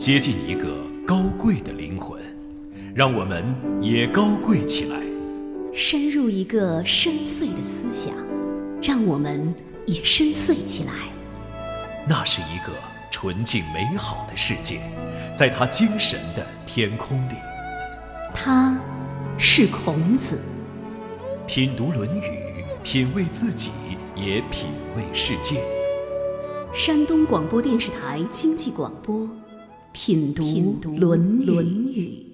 接近一个高贵的灵魂，让我们也高贵起来；深入一个深邃的思想，让我们也深邃起来。那是一个纯净美好的世界，在他精神的天空里。他，是孔子。品读《论语》，品味自己，也品味世界。山东广播电视台经济广播，品读《论论语》。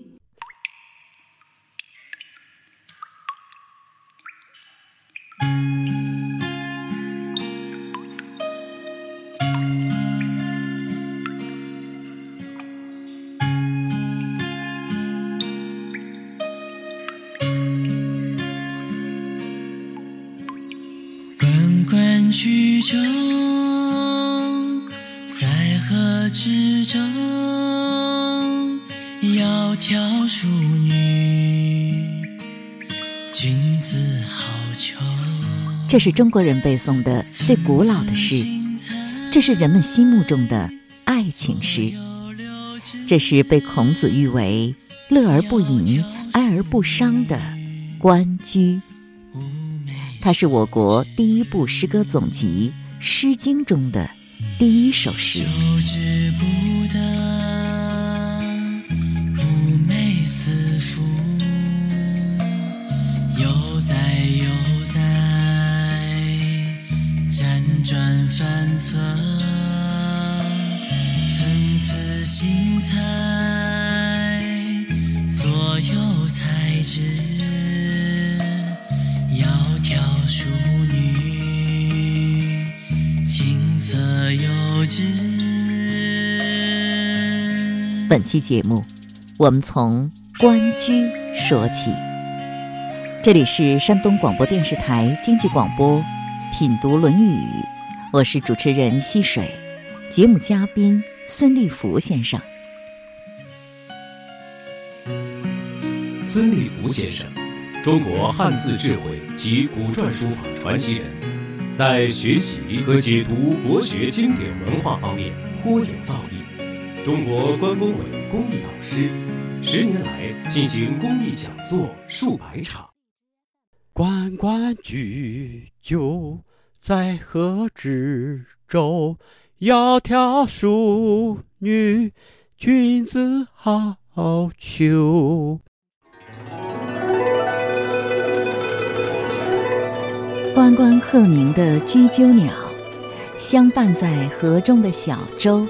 曲终，在河之洲，窈窕淑女，君子好逑。这是中国人背诵的最古老的诗，这是人们心目中的爱情诗，这是被孔子誉为“乐而不淫，哀而不伤”的《关雎》。它是我国第一部诗歌总集《诗经》中的第一首诗。悠哉悠哉，辗转反侧，参差荇菜，左右采之。本期节目，我们从《关雎》说起。这里是山东广播电视台经济广播《品读论语》，我是主持人溪水，节目嘉宾孙立福先生。孙立福先生。中国汉字智慧及古篆书法传奇人，在学习和解读国学经典文化方面颇有造诣。中国关工委公益导师，十年来进行公益讲座数百场。关关雎，鸠在河之洲，窈窕淑女，君子好逑。关关鹤鸣的雎鸠鸟，相伴在河中的小舟，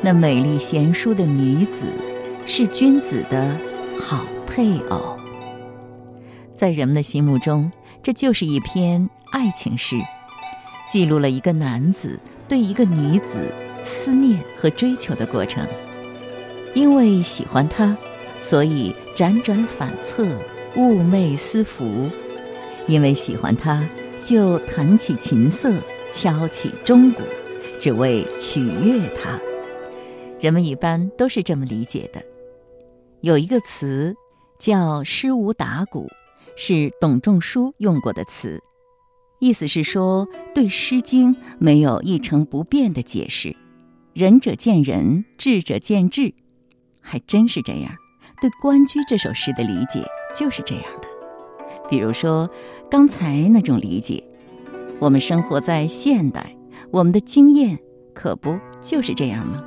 那美丽贤淑的女子，是君子的好配偶。在人们的心目中，这就是一篇爱情诗，记录了一个男子对一个女子思念和追求的过程。因为喜欢她，所以辗转反侧，寤寐思服；因为喜欢她。就弹起琴瑟，敲起钟鼓，只为取悦他。人们一般都是这么理解的。有一个词叫“诗无打鼓”，是董仲舒用过的词，意思是说对《诗经》没有一成不变的解释。仁者见仁，智者见智，还真是这样。对《关雎》这首诗的理解就是这样的。比如说，刚才那种理解，我们生活在现代，我们的经验可不就是这样吗？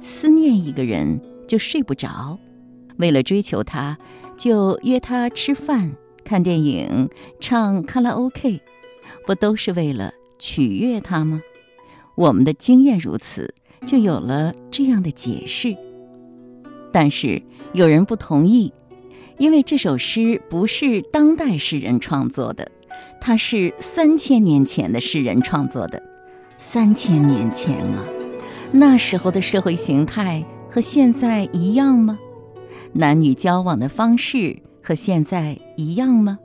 思念一个人就睡不着，为了追求他，就约他吃饭、看电影、唱卡拉 OK，不都是为了取悦他吗？我们的经验如此，就有了这样的解释。但是有人不同意。因为这首诗不是当代诗人创作的，它是三千年前的诗人创作的。三千年前啊，那时候的社会形态和现在一样吗？男女交往的方式和现在一样吗？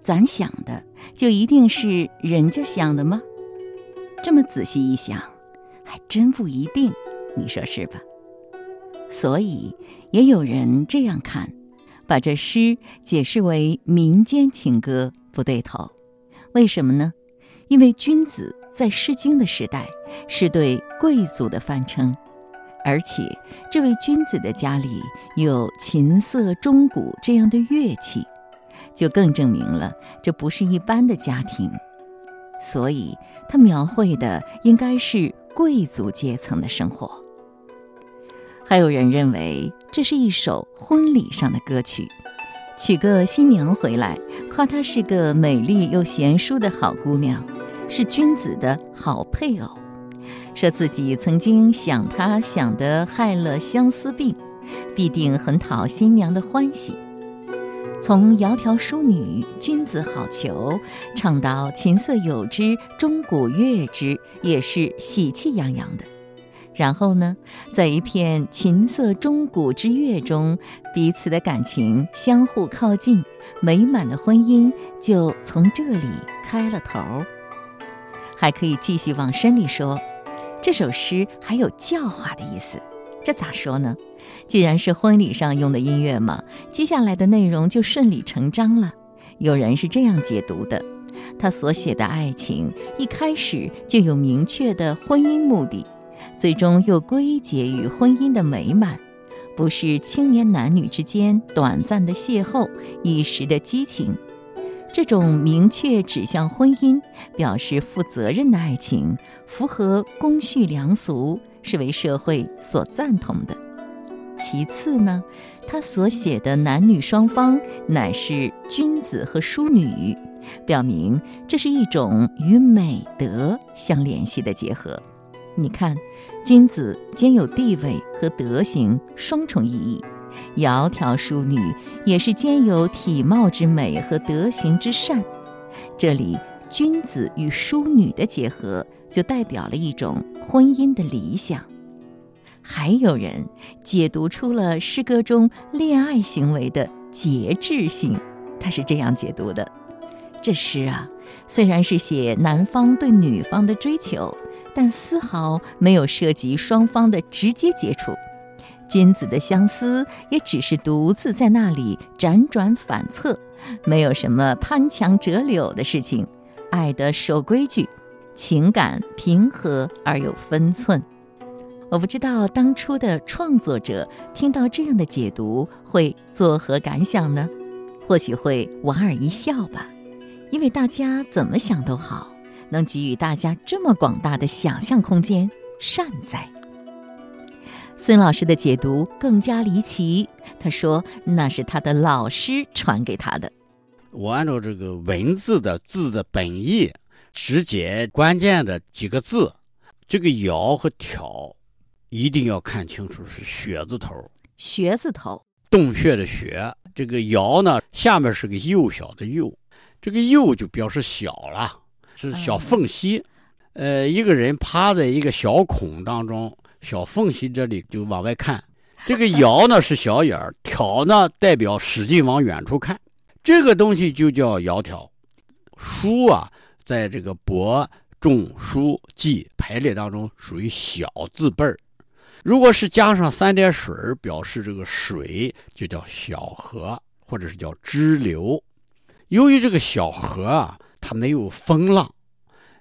咱想的就一定是人家想的吗？这么仔细一想，还真不一定，你说是吧？所以也有人这样看。把这诗解释为民间情歌不对头，为什么呢？因为君子在《诗经》的时代是对贵族的泛称，而且这位君子的家里有琴瑟钟鼓这样的乐器，就更证明了这不是一般的家庭。所以，他描绘的应该是贵族阶层的生活。还有人认为这是一首婚礼上的歌曲，娶个新娘回来，夸她是个美丽又贤淑的好姑娘，是君子的好配偶。说自己曾经想她想得害了相思病，必定很讨新娘的欢喜。从窈窕淑女，君子好逑，唱到琴瑟友之，钟鼓乐之，也是喜气洋洋的。然后呢，在一片琴瑟钟鼓之乐中，彼此的感情相互靠近，美满的婚姻就从这里开了头。还可以继续往深里说。这首诗还有教化的意思，这咋说呢？既然是婚礼上用的音乐嘛，接下来的内容就顺理成章了。有人是这样解读的：他所写的爱情一开始就有明确的婚姻目的，最终又归结于婚姻的美满，不是青年男女之间短暂的邂逅、一时的激情。这种明确指向婚姻、表示负责任的爱情，符合公序良俗，是为社会所赞同的。其次呢，他所写的男女双方乃是君子和淑女，表明这是一种与美德相联系的结合。你看，君子兼有地位和德行双重意义。窈窕淑女也是兼有体貌之美和德行之善，这里君子与淑女的结合，就代表了一种婚姻的理想。还有人解读出了诗歌中恋爱行为的节制性，他是这样解读的：这诗啊，虽然是写男方对女方的追求，但丝毫没有涉及双方的直接接触。君子的相思也只是独自在那里辗转反侧，没有什么攀墙折柳的事情，爱的守规矩，情感平和而有分寸。我不知道当初的创作者听到这样的解读会作何感想呢？或许会莞尔一笑吧，因为大家怎么想都好，能给予大家这么广大的想象空间，善哉。孙老师的解读更加离奇。他说：“那是他的老师传给他的。”我按照这个文字的字的本意，直接关键的几个字，这个“窈”和“挑”，一定要看清楚是“穴”字头。穴字头，洞穴的“穴”。这个“窈”呢，下面是个幼小的“幼”，这个“幼”就表示小了，是小缝隙。呃，一个人趴在一个小孔当中。小缝隙这里就往外看，这个“窈”呢是小眼儿，“挑”呢代表使劲往远处看，这个东西就叫“窈窕”。书啊，在这个伯、仲、叔、季排列当中属于小字辈儿，如果是加上三点水表示这个水，就叫小河，或者是叫支流。由于这个小河啊，它没有风浪，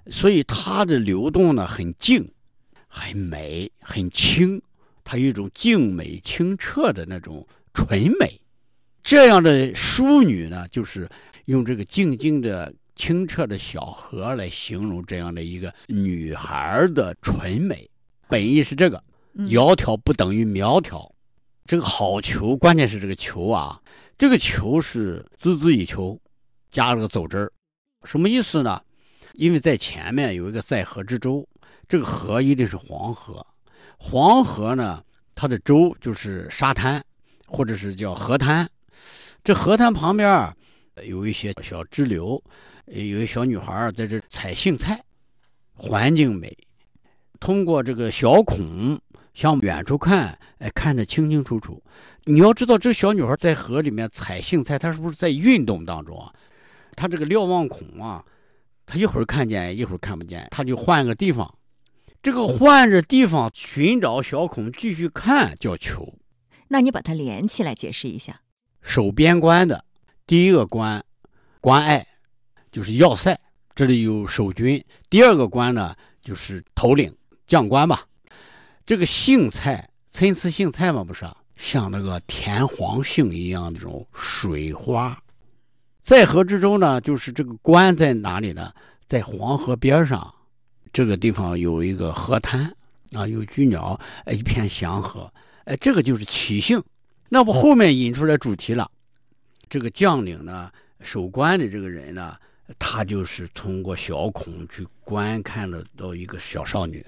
所以它的流动呢很静。很美，很清，它有一种静美清澈的那种纯美。这样的淑女呢，就是用这个静静的、清澈的小河来形容这样的一个女孩的纯美。本意是这个，窈窕不等于苗条。这个好球，关键是这个球啊，这个球是孜孜以求，加了个走之儿，什么意思呢？因为在前面有一个在河之洲。这个河一定是黄河，黄河呢，它的洲就是沙滩，或者是叫河滩。这河滩旁边有一些小支流，有一小女孩在这采荇菜，环境美。通过这个小孔向远处看，哎，看得清清楚楚。你要知道，这小女孩在河里面采荇菜，她是不是在运动当中啊？她这个瞭望孔啊，他一会儿看见，一会儿看不见，他就换个地方。这个换着地方寻找小孔继续看叫求，那你把它连起来解释一下。守边关的第一个关，关隘，就是要塞，这里有守军。第二个关呢，就是头领将官吧。这个荇菜参差荇菜嘛，不是？像那个田黄杏一样那种水花。在河之洲呢，就是这个关在哪里呢？在黄河边上，这个地方有一个河滩啊，有居鸟，一片祥和。哎，这个就是起兴。那不后面引出来主题了。这个将领呢，守关的这个人呢，他就是通过小孔去观看了到一个小少女。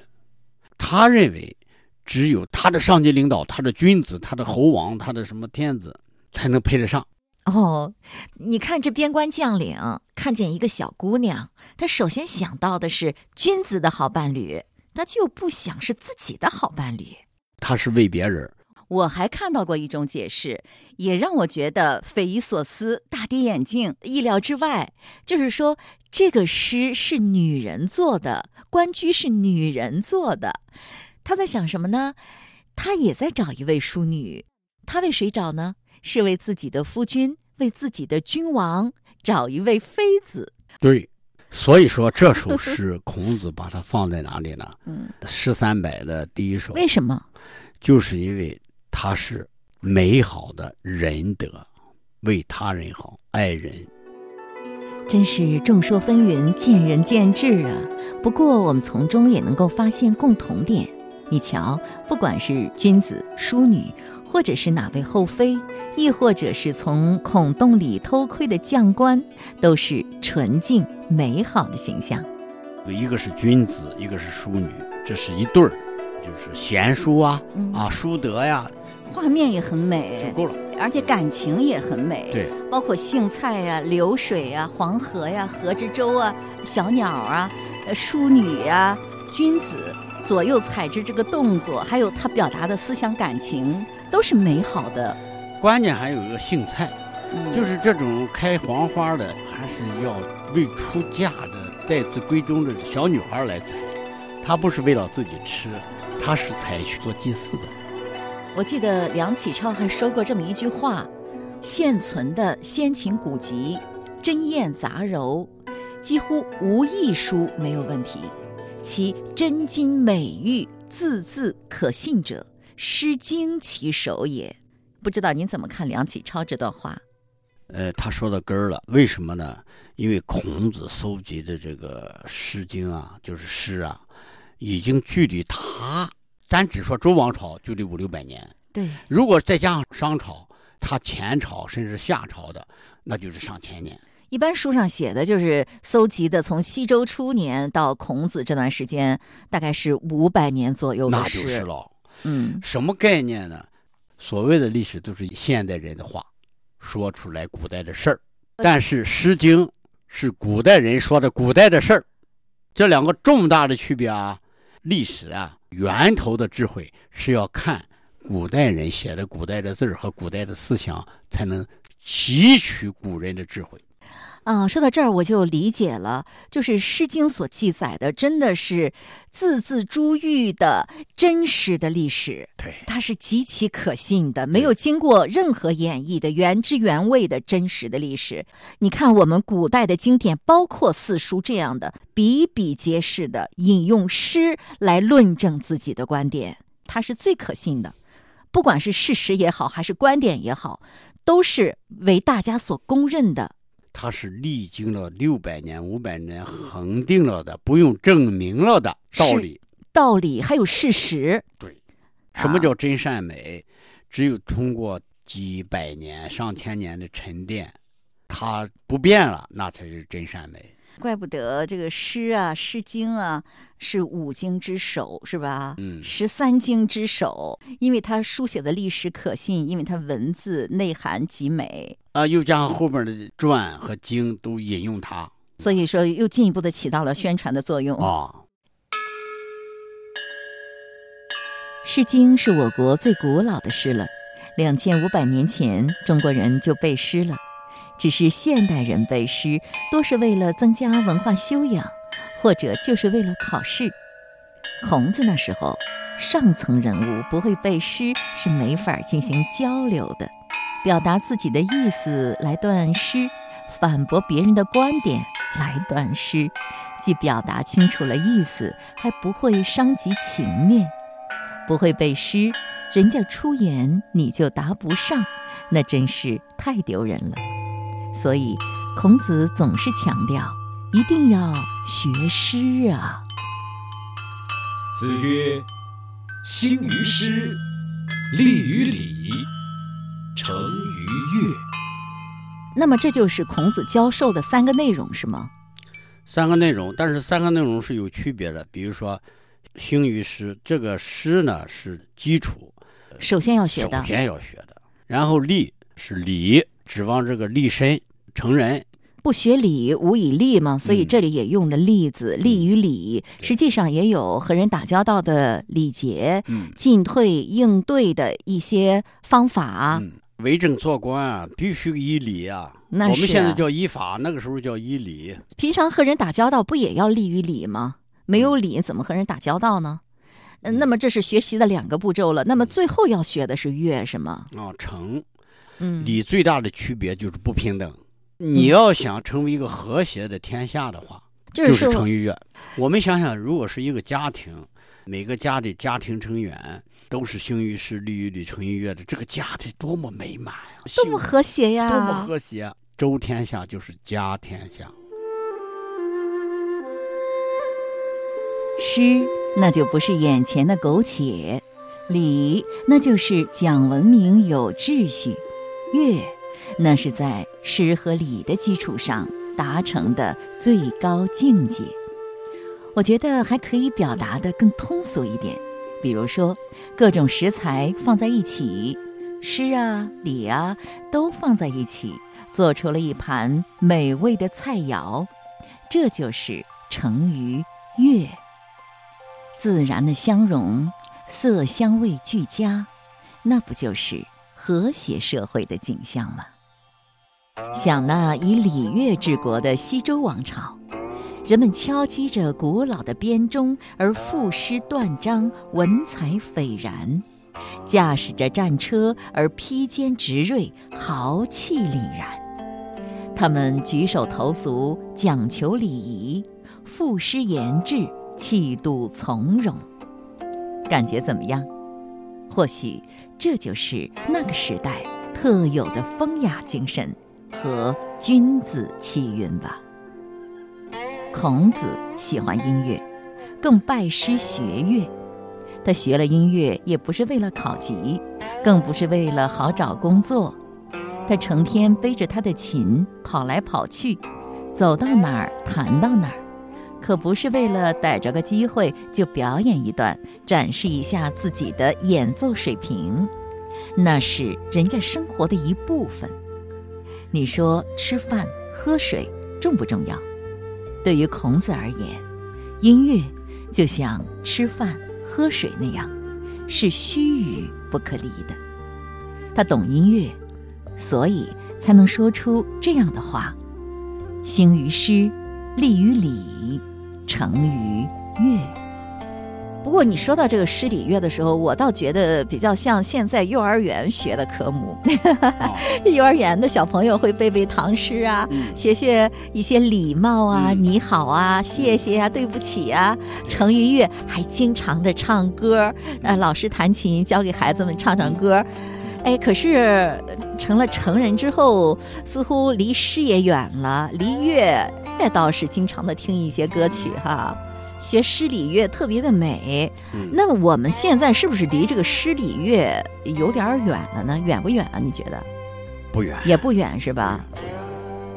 他认为，只有他的上级领导、他的君子、他的侯王、他的什么天子，才能配得上。哦，你看这边关将领看见一个小姑娘，他首先想到的是君子的好伴侣，他就不想是自己的好伴侣。他是为别人。我还看到过一种解释，也让我觉得匪夷所思、大跌眼镜、意料之外。就是说，这个诗是女人做的，关雎是女人做的。他在想什么呢？他也在找一位淑女。他为谁找呢？是为自己的夫君，为自己的君王找一位妃子。对，所以说这首诗，孔子把它放在哪里呢？嗯，诗三百的第一首。为什么？就是因为。它是美好的仁德，为他人好，爱人，真是众说纷纭，见仁见智啊。不过我们从中也能够发现共同点。你瞧，不管是君子、淑女，或者是哪位后妃，亦或者是从孔洞里偷窥的将官，都是纯净美好的形象。一个是君子，一个是淑女，这是一对儿，就是贤淑啊，啊，淑德呀。画面也很美，够了，而且感情也很美。对，包括荇菜呀、流水呀、黄河呀、河之洲啊、小鸟啊、呃淑女呀、君子左右采之这个动作，还有他表达的思想感情，都是美好的。关键还有一个荇菜，就是这种开黄花的，还是要为出嫁的待字闺中的小女孩来采，她不是为了自己吃，她是采去做祭祀的。我记得梁启超还说过这么一句话：现存的先秦古籍真艳杂糅，几乎无一书没有问题。其真金美玉，字字可信者，《诗经》其首也。不知道您怎么看梁启超这段话？呃，他说到根儿了。为什么呢？因为孔子搜集的这个《诗经》啊，就是诗啊，已经距离他。咱只说周王朝就得五六百年，对。如果再加上商朝，他前朝甚至夏朝的，那就是上千年。一般书上写的就是搜集的，从西周初年到孔子这段时间，大概是五百年左右的事。那就是了。嗯，什么概念呢？所谓的历史都是现代人的话，说出来古代的事儿。但是《诗经》是古代人说的古代的事儿，这两个重大的区别啊，历史啊。源头的智慧是要看古代人写的古代的字儿和古代的思想，才能汲取古人的智慧。啊，说到这儿我就理解了，就是《诗经》所记载的，真的是字字珠玉的真实的历史。对，它是极其可信的，没有经过任何演绎的原汁原味的真实的历史。你看，我们古代的经典，包括四书这样的，比比皆是的引用诗来论证自己的观点，它是最可信的。不管是事实也好，还是观点也好，都是为大家所公认的。它是历经了六百年、五百年恒定了的，不用证明了的道理。道理还有事实。对，什么叫真善美？只有通过几百年、上千年的沉淀，它不变了，那才是真善美。怪不得这个诗啊，《诗经》啊，是五经之首，是吧？嗯，十三经之首，因为它书写的历史可信，因为它文字内涵极美啊，又加上后面的传和经都引用它，所以说又进一步的起到了宣传的作用啊。《诗经》是我国最古老的诗了，两千五百年前中国人就背诗了。只是现代人背诗，多是为了增加文化修养，或者就是为了考试。孔子那时候，上层人物不会背诗是没法进行交流的，表达自己的意思来断诗，反驳别人的观点来断诗，既表达清楚了意思，还不会伤及情面。不会背诗，人家出言你就答不上，那真是太丢人了。所以，孔子总是强调，一定要学诗啊。子曰：“兴于诗，立于礼，成于乐。”那么，这就是孔子教授的三个内容，是吗？三个内容，但是三个内容是有区别的。比如说，兴于诗，这个诗呢是基础，首先要学的。首先要学的。然后立是礼，指望这个立身成人。不学礼，无以立嘛。所以这里也用的例子，立于礼，实际上也有和人打交道的礼节，进退应对的一些方法。为政做官啊，必须依礼啊。那是。我们现在叫依法，那个时候叫依礼。平常和人打交道，不也要立于礼吗？没有礼，怎么和人打交道呢？嗯，那么这是学习的两个步骤了。那么最后要学的是乐，是吗？啊，成。嗯。礼最大的区别就是不平等。你要想成为一个和谐的天下的话，就是成于乐。我们想想，如果是一个家庭，每个家的家庭成员。都是兴于诗，立于礼，成于乐的，这个家得多么美满啊！多么和谐呀！多么和谐！周天下就是家天下。诗那就不是眼前的苟且，礼那就是讲文明有秩序，乐那是在诗和礼的基础上达成的最高境界。我觉得还可以表达的更通俗一点。比如说，各种食材放在一起，诗啊、礼啊都放在一起，做出了一盘美味的菜肴，这就是成于乐。自然的相融，色香味俱佳，那不就是和谐社会的景象吗？想那以礼乐治国的西周王朝。人们敲击着古老的编钟，而赋诗断章，文采斐然；驾驶着战车，而披坚执锐，豪气凛然。他们举手投足讲求礼仪，赋诗言志，气度从容。感觉怎么样？或许这就是那个时代特有的风雅精神和君子气韵吧。孔子喜欢音乐，更拜师学乐。他学了音乐，也不是为了考级，更不是为了好找工作。他成天背着他的琴跑来跑去，走到哪儿弹到哪儿，可不是为了逮着个机会就表演一段，展示一下自己的演奏水平。那是人家生活的一部分。你说吃饭喝水重不重要？对于孔子而言，音乐就像吃饭喝水那样，是须臾不可离的。他懂音乐，所以才能说出这样的话：兴于诗，立于礼，成于乐。不过你说到这个诗礼乐的时候，我倒觉得比较像现在幼儿园学的科目。幼儿园的小朋友会背背唐诗啊，学学一些礼貌啊，你好啊，谢谢啊，对不起啊。成于乐还经常的唱歌，呃，老师弹琴教给孩子们唱唱歌。哎，可是成了成人之后，似乎离诗也远了，离乐乐倒是经常的听一些歌曲哈。学诗礼乐特别的美，那么我们现在是不是离这个诗礼乐有点远了呢？远不远啊？你觉得？不远，也不远是吧？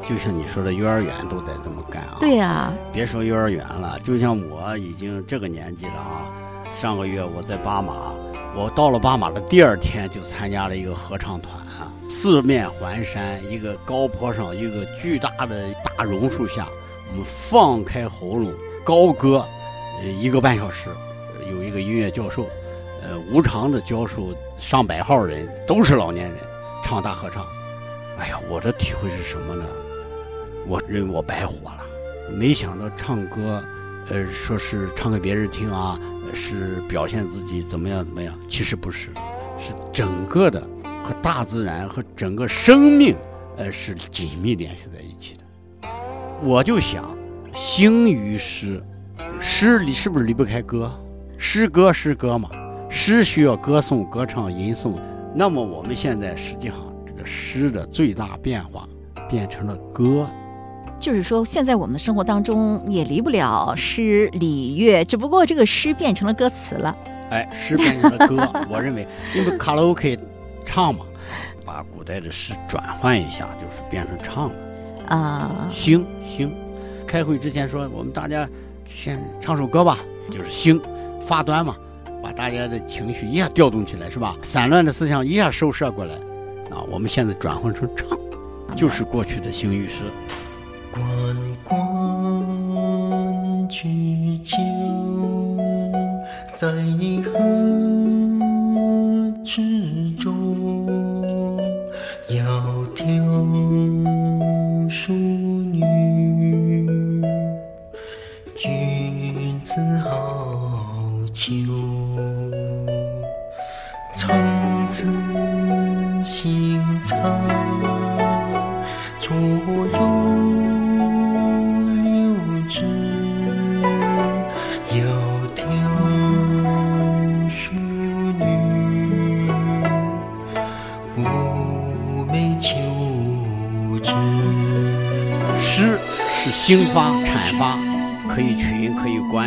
就像你说的，幼儿园都在这么干啊。对呀。别说幼儿园了，就像我已经这个年纪了啊。上个月我在巴马，我到了巴马的第二天就参加了一个合唱团啊。四面环山，一个高坡上，一个巨大的大榕树下，我们放开喉咙。高歌，呃，一个半小时，有一个音乐教授，呃，无偿的教授上百号人，都是老年人，唱大合唱。哎呀，我的体会是什么呢？我认为我白活了。没想到唱歌，呃，说是唱给别人听啊，是表现自己怎么样怎么样？其实不是，是整个的和大自然和整个生命，呃，是紧密联系在一起的。我就想。兴于诗，诗离是不是离不开歌？诗歌诗歌嘛，诗需要歌颂、歌唱、吟诵，那么我们现在实际上这个诗的最大变化变成了歌。就是说，现在我们的生活当中也离不了诗礼乐，只不过这个诗变成了歌词了。哎，诗变成了歌，我认为，因为卡拉 OK 唱嘛，把古代的诗转换一下，就是变成唱了。啊，兴兴，开会之前说，我们大家先唱首歌吧，就是兴，发端嘛，把大家的情绪一下调动起来，是吧？散乱的思想一下收摄过来，啊，我们现在转换成唱，就是过去的兴与诗。关关雎鸠，在河之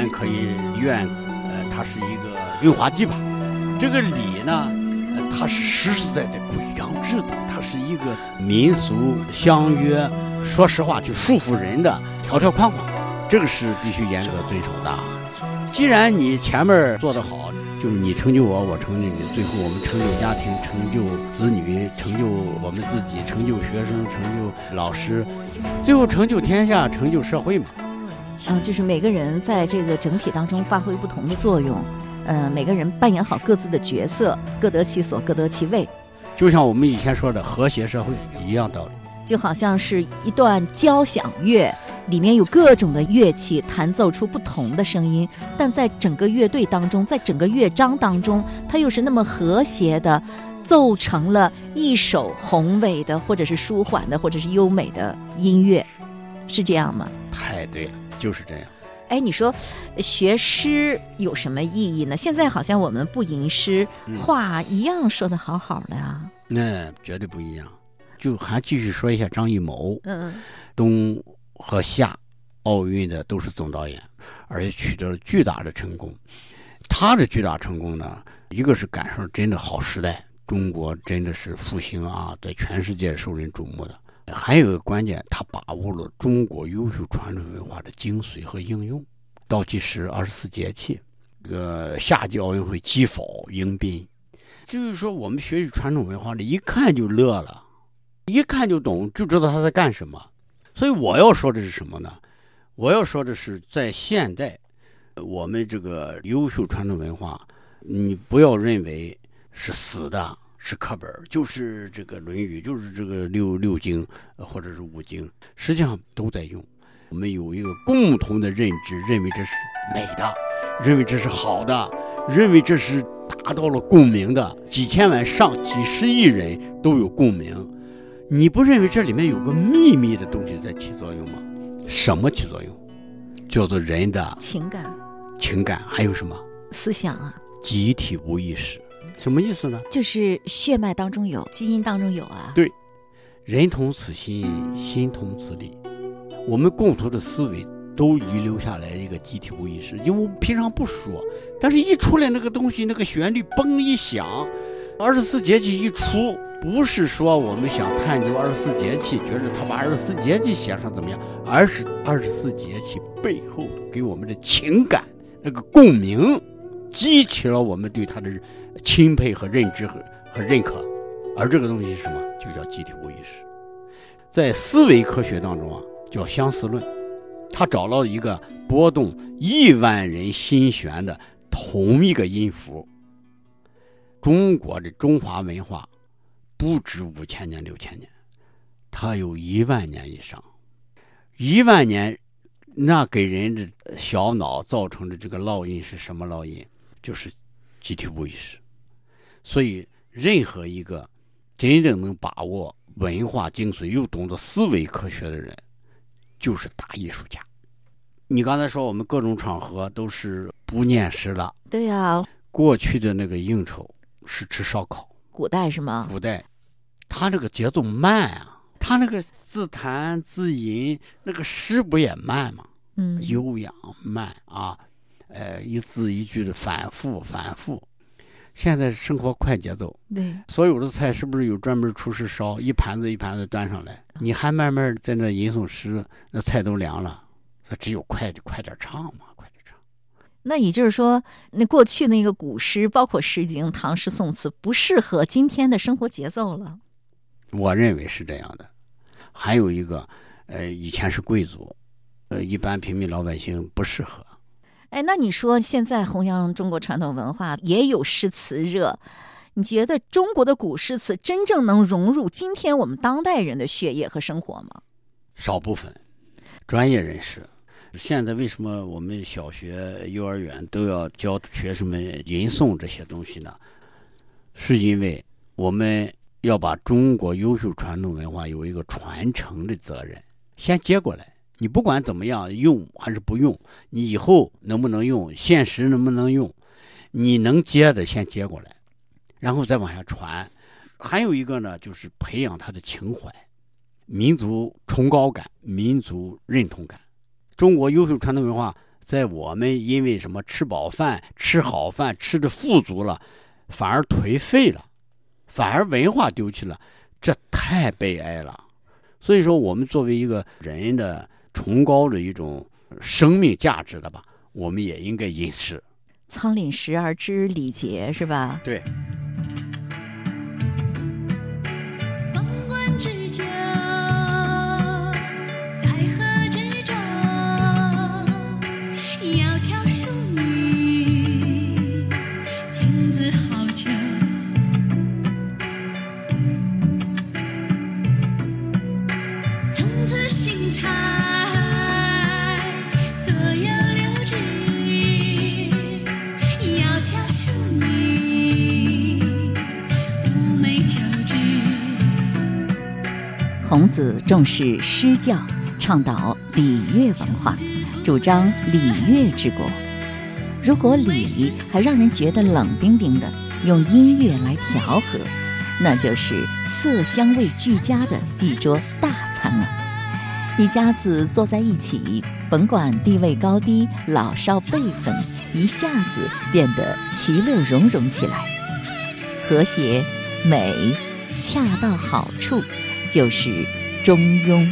群，可以观，可以苑，呃，它是一个润滑剂吧。这个礼呢，它是实实在在规章制度，它是一个民俗相约，说实话就束缚人的条条框框，这个是必须严格遵守的。既然你前面做得好，就是你成就我，我成就你，最后我们成就家庭，成就子女，成就我们自己，成就学生，成就老师，最后成就天下，成就社会嘛。嗯，就是每个人在这个整体当中发挥不同的作用，呃，每个人扮演好各自的角色，各得其所，各得其位，就像我们以前说的和谐社会一样道理。就好像是一段交响乐，里面有各种的乐器弹奏出不同的声音，但在整个乐队当中，在整个乐章当中，它又是那么和谐的，奏成了一首宏伟的，或者是舒缓的，或者是优美的音乐，是这样吗？太对了，就是这样。哎，你说呃学诗有什么意义呢？现在好像我们不吟诗，嗯话一样说的好好的啊。那绝对不一样。就还继续说一下张艺谋，嗯冬和夏奥运的都是总导演，而且取得了巨大的成功。他的巨大成功呢，一个是赶上真的好时代，中国真的是复兴啊，在全世界受人瞩目的。还有一个关键，他把握了中国优秀传统文化的精髓和应用。倒计时二十四节气，这个夏季奥运会击否迎宾，就是说我们学习传统文化的，一看就乐了，一看就懂，就知道他在干什么。所以我要说的是什么呢？我要说的是，在现代，我们这个优秀传统文化，你不要认为是死的，是课本，就是这个《论语》，就是这个六六经呃或者是五经，实际上都在用。我们有一个共同的认知，认为这是美的，认为这是好的，认为这是达到了共鸣的，几千万上几十亿人都有共鸣。你不认为这里面有个秘密的东西在起作用吗？什么起作用？叫做人的情感、情感，还有什么思想啊，集体无意识？什么意思呢？就是血脉当中有，基因当中有啊。对人同此心，心同此理。我们共同的思维都遗留下来一个集体无意识，因为我们平常不说，但是一出来那个东西，那个旋律嘣一响，二十四节气一出，不是说我们想探究二十四节气，觉得他把二十四节气写上怎么样，而是二十四节气背后给我们的情感那个共鸣，激起了我们对他的钦佩和认知和和认可。而这个东西是什么？就叫集体无意识。在思维科学当中啊，叫相似论，他找到一个波动亿万人心弦的同一个音符。中国的中华文化不止五千年六千年，它有一万年以上，一万年，那给人的小脑造成的这个烙印是什么烙印？就是集体无意识。所以，任何一个真正能把握文化精髓又懂得思维科学的人，就是大艺术家。你刚才说我们各种场合都是不念诗了，对呀、过去的那个应酬是吃烧烤，古代是吗？古代，他那个节奏慢啊，他那个自弹自吟，那个诗不也慢吗？嗯，悠扬慢啊，呃，一字一句的反复反复。现在生活快节奏，对，所有的菜是不是有专门厨师烧，一盘子一盘子端上来，你还慢慢在那吟诵诗，那菜都凉了。他只有快快点唱嘛，快点唱。那也就是说，那过去那个古诗，包括《诗经》、唐诗、宋词，不适合今天的生活节奏了。我认为是这样的。还有一个，呃，以前是贵族，呃，一般平民老百姓不适合。哎，那你说现在弘扬中国传统文化也有诗词热，你觉得中国的古诗词真正能融入今天我们当代人的血液和生活吗？少部分专业人士。现在为什么我们小学、幼儿园都要教学生们吟诵这些东西呢？是因为我们要把中国优秀传统文化有一个传承的责任，先接过来。你不管怎么样用还是不用，你以后能不能用，现实能不能用，你能接的先接过来，然后再往下传。还有一个呢，就是培养他的情怀、民族崇高感、民族认同感。中国优秀传统文化，在我们因为什么吃饱饭、吃好饭、吃的富足了，反而颓废了，反而文化丢弃了，这太悲哀了。所以说，我们作为一个人的崇高的一种生命价值的吧，我们也应该饮食。仓廪实而知礼节，是吧？对。孔子重视诗教，倡导礼乐文化，主张礼乐治国。如果礼还让人觉得冷冰冰的，用音乐来调和，那就是色香味俱佳的一桌大餐了。一家子坐在一起，甭管地位高低、老少辈分，一下子变得其乐融融起来，和谐、美、恰到好处。就是中庸。